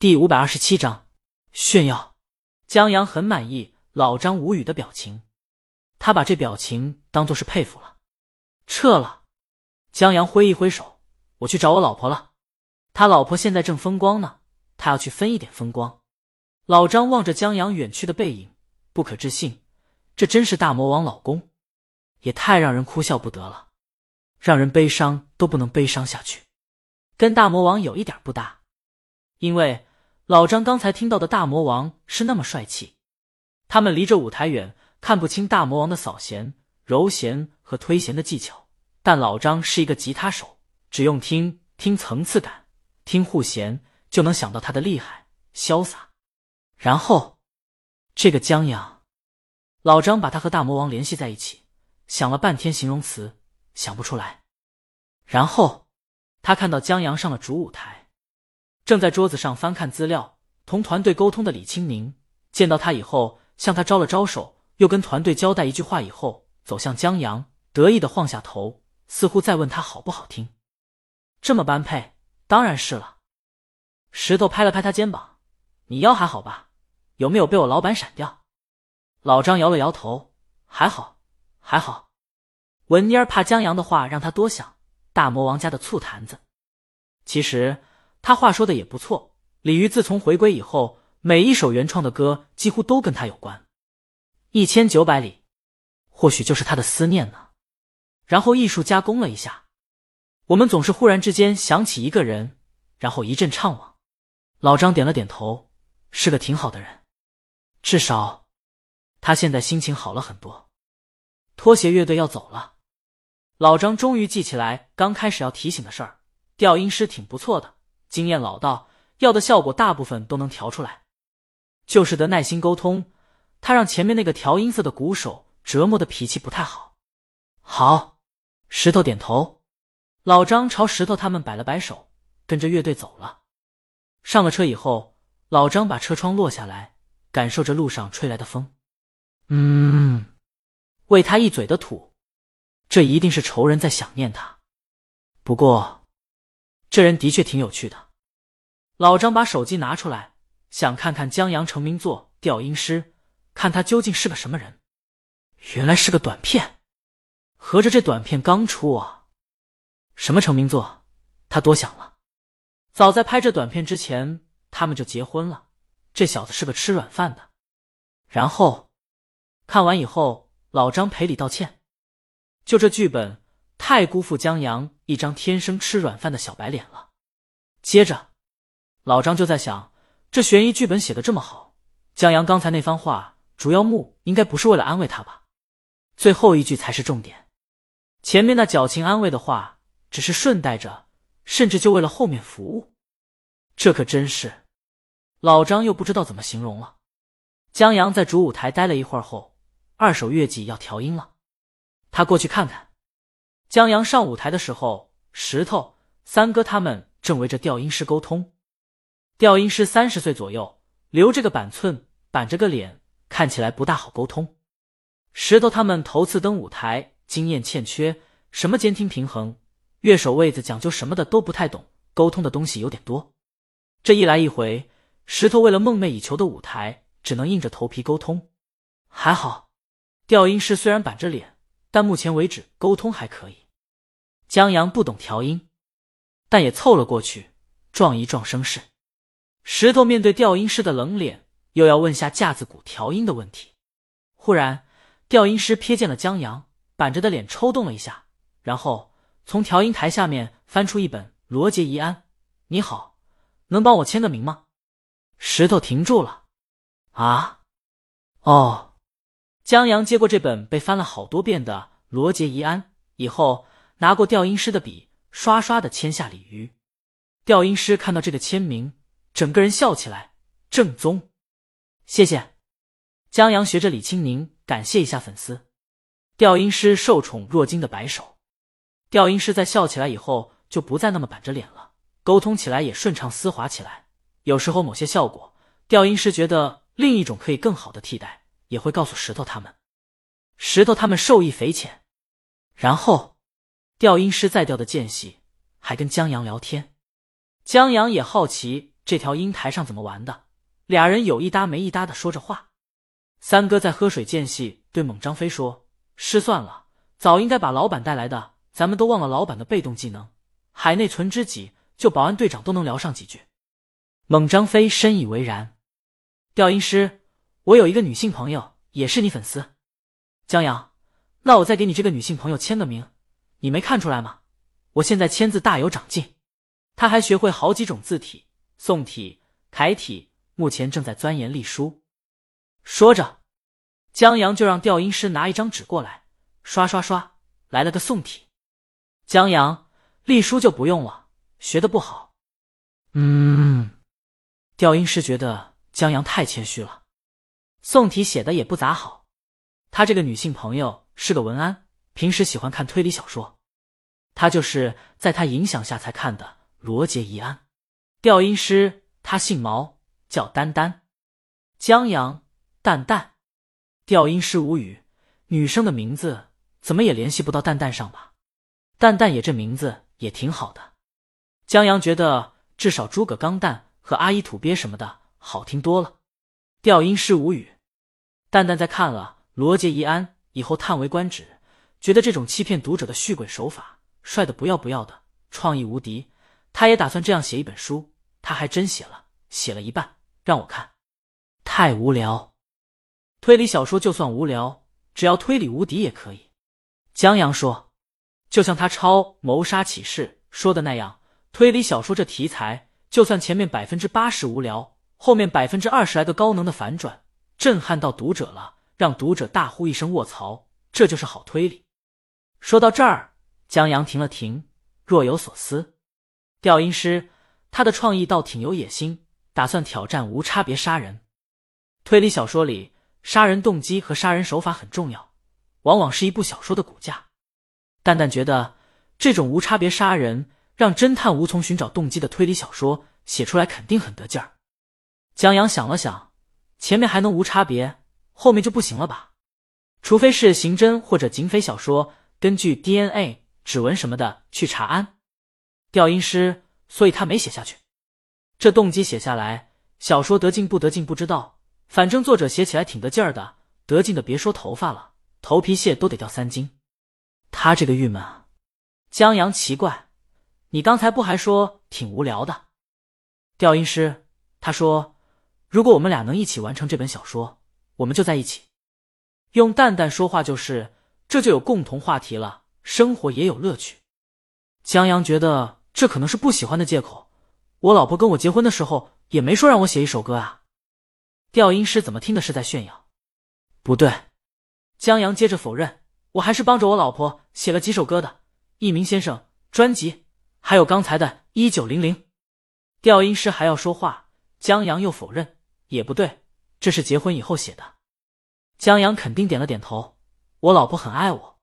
第五百二十七章炫耀。江阳很满意老张无语的表情，他把这表情当做是佩服了。撤了。江阳挥一挥手，我去找我老婆了。他老婆现在正风光呢，他要去分一点风光。老张望着江阳远去的背影，不可置信，这真是大魔王老公，也太让人哭笑不得了，让人悲伤都不能悲伤下去。跟大魔王有一点不搭，因为老张刚才听到的大魔王是那么帅气。他们离着舞台远，看不清大魔王的扫弦、揉弦和推弦的技巧。但老张是一个吉他手，只用听听层次感，听护弦就能想到他的厉害、潇洒。然后，这个江阳，老张把他和大魔王联系在一起，想了半天形容词，想不出来。然后。他看到江阳上了主舞台，正在桌子上翻看资料、同团队沟通的李青宁见到他以后，向他招了招手，又跟团队交代一句话以后，走向江阳，得意的晃下头，似乎在问他好不好听。这么般配，当然是了。石头拍了拍他肩膀：“你腰还好吧？有没有被我老板闪掉？”老张摇了摇头：“还好，还好。”文妮儿怕江阳的话让他多想。大魔王家的醋坛子，其实他话说的也不错。李鱼自从回归以后，每一首原创的歌几乎都跟他有关。一千九百里，或许就是他的思念呢。然后艺术加工了一下，我们总是忽然之间想起一个人，然后一阵怅惘。老张点了点头，是个挺好的人，至少他现在心情好了很多。拖鞋乐队要走了。老张终于记起来刚开始要提醒的事儿，调音师挺不错的，经验老道，要的效果大部分都能调出来，就是得耐心沟通。他让前面那个调音色的鼓手折磨的脾气不太好。好，石头点头。老张朝石头他们摆了摆手，跟着乐队走了。上了车以后，老张把车窗落下来，感受着路上吹来的风。嗯，喂他一嘴的土。这一定是仇人在想念他。不过，这人的确挺有趣的。老张把手机拿出来，想看看江阳成名作《调音师》，看他究竟是个什么人。原来是个短片，合着这短片刚出啊？什么成名作？他多想了。早在拍这短片之前，他们就结婚了。这小子是个吃软饭的。然后看完以后，老张赔礼道歉。就这剧本太辜负江阳一张天生吃软饭的小白脸了。接着，老张就在想，这悬疑剧本写的这么好，江阳刚才那番话，主要目应该不是为了安慰他吧？最后一句才是重点，前面那矫情安慰的话，只是顺带着，甚至就为了后面服务。这可真是，老张又不知道怎么形容了。江阳在主舞台待了一会儿后，二手乐器要调音了。他过去看看，江阳上舞台的时候，石头三哥他们正围着调音师沟通。调音师三十岁左右，留着个板寸，板着个脸，看起来不大好沟通。石头他们头次登舞台，经验欠缺，什么监听平衡、乐手位子讲究什么的都不太懂，沟通的东西有点多。这一来一回，石头为了梦寐以求的舞台，只能硬着头皮沟通。还好，调音师虽然板着脸。但目前为止沟通还可以。江阳不懂调音，但也凑了过去，撞一撞声势。石头面对调音师的冷脸，又要问下架子鼓调音的问题。忽然，调音师瞥见了江阳，板着的脸抽动了一下，然后从调音台下面翻出一本《罗杰遗案》。你好，能帮我签个名吗？石头停住了。啊，哦。江阳接过这本被翻了好多遍的《罗杰遗案》以后，拿过调音师的笔，刷刷的签下鲤鱼。调音师看到这个签名，整个人笑起来，正宗。谢谢。江阳学着李青宁感谢一下粉丝。调音师受宠若惊的摆手。调音师在笑起来以后，就不再那么板着脸了，沟通起来也顺畅丝滑起来。有时候某些效果，调音师觉得另一种可以更好的替代。也会告诉石头他们，石头他们受益匪浅。然后，调音师在调的间隙，还跟江阳聊天。江阳也好奇这条音台上怎么玩的。俩人有一搭没一搭的说着话。三哥在喝水间隙对猛张飞说：“失算了，早应该把老板带来的，咱们都忘了老板的被动技能。海内存知己，就保安队长都能聊上几句。”猛张飞深以为然。调音师，我有一个女性朋友，也是你粉丝。江阳，那我再给你这个女性朋友签个名，你没看出来吗？我现在签字大有长进。他还学会好几种字体，宋体、楷体，目前正在钻研隶书。说着，江阳就让调音师拿一张纸过来，刷刷刷，来了个宋体。江阳，隶书就不用了，学的不好。嗯，调音师觉得江阳太谦虚了，宋体写的也不咋好。他这个女性朋友是个文安，平时喜欢看推理小说，他就是在他影响下才看的。罗杰一安，调音师，他姓毛，叫丹丹。江阳，蛋蛋。调音师无语，女生的名字怎么也联系不到蛋蛋上吧？蛋蛋也这名字也挺好的。江阳觉得至少诸葛钢蛋和阿依土鳖什么的好听多了。调音师无语。蛋蛋在看了罗杰一安以后叹为观止，觉得这种欺骗读者的续鬼手法帅的不要不要的，创意无敌。他也打算这样写一本书，他还真写了，写了一半让我看，太无聊。推理小说就算无聊，只要推理无敌也可以。江阳说，就像他抄《谋杀启示》说的那样，推理小说这题材，就算前面百分之八十无聊，后面百分之二十来个高能的反转，震撼到读者了，让读者大呼一声卧槽，这就是好推理。说到这儿，江阳停了停，若有所思。调音师，他的创意倒挺有野心，打算挑战无差别杀人。推理小说里，杀人动机和杀人手法很重要，往往是一部小说的骨架。蛋蛋觉得，这种无差别杀人，让侦探无从寻找动机的推理小说写出来肯定很得劲儿。江阳想了想，前面还能无差别，后面就不行了吧？除非是刑侦或者警匪小说，根据 DNA、指纹什么的去查案。调音师，所以他没写下去。这动机写下来，小说得劲不得劲不知道，反正作者写起来挺得劲儿的，得劲的别说头发了，头皮屑都得掉三斤。他这个郁闷啊！江阳奇怪，你刚才不还说挺无聊的？调音师，他说，如果我们俩能一起完成这本小说，我们就在一起。用蛋蛋说话就是，这就有共同话题了，生活也有乐趣。江阳觉得。这可能是不喜欢的借口。我老婆跟我结婚的时候也没说让我写一首歌啊。调音师怎么听的是在炫耀？不对，江阳接着否认，我还是帮着我老婆写了几首歌的，《一鸣先生》专辑，还有刚才的《一九零零》。调音师还要说话，江阳又否认，也不对，这是结婚以后写的。江阳肯定点了点头，我老婆很爱我。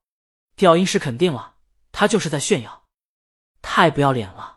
调音师肯定了，他就是在炫耀。太不要脸了！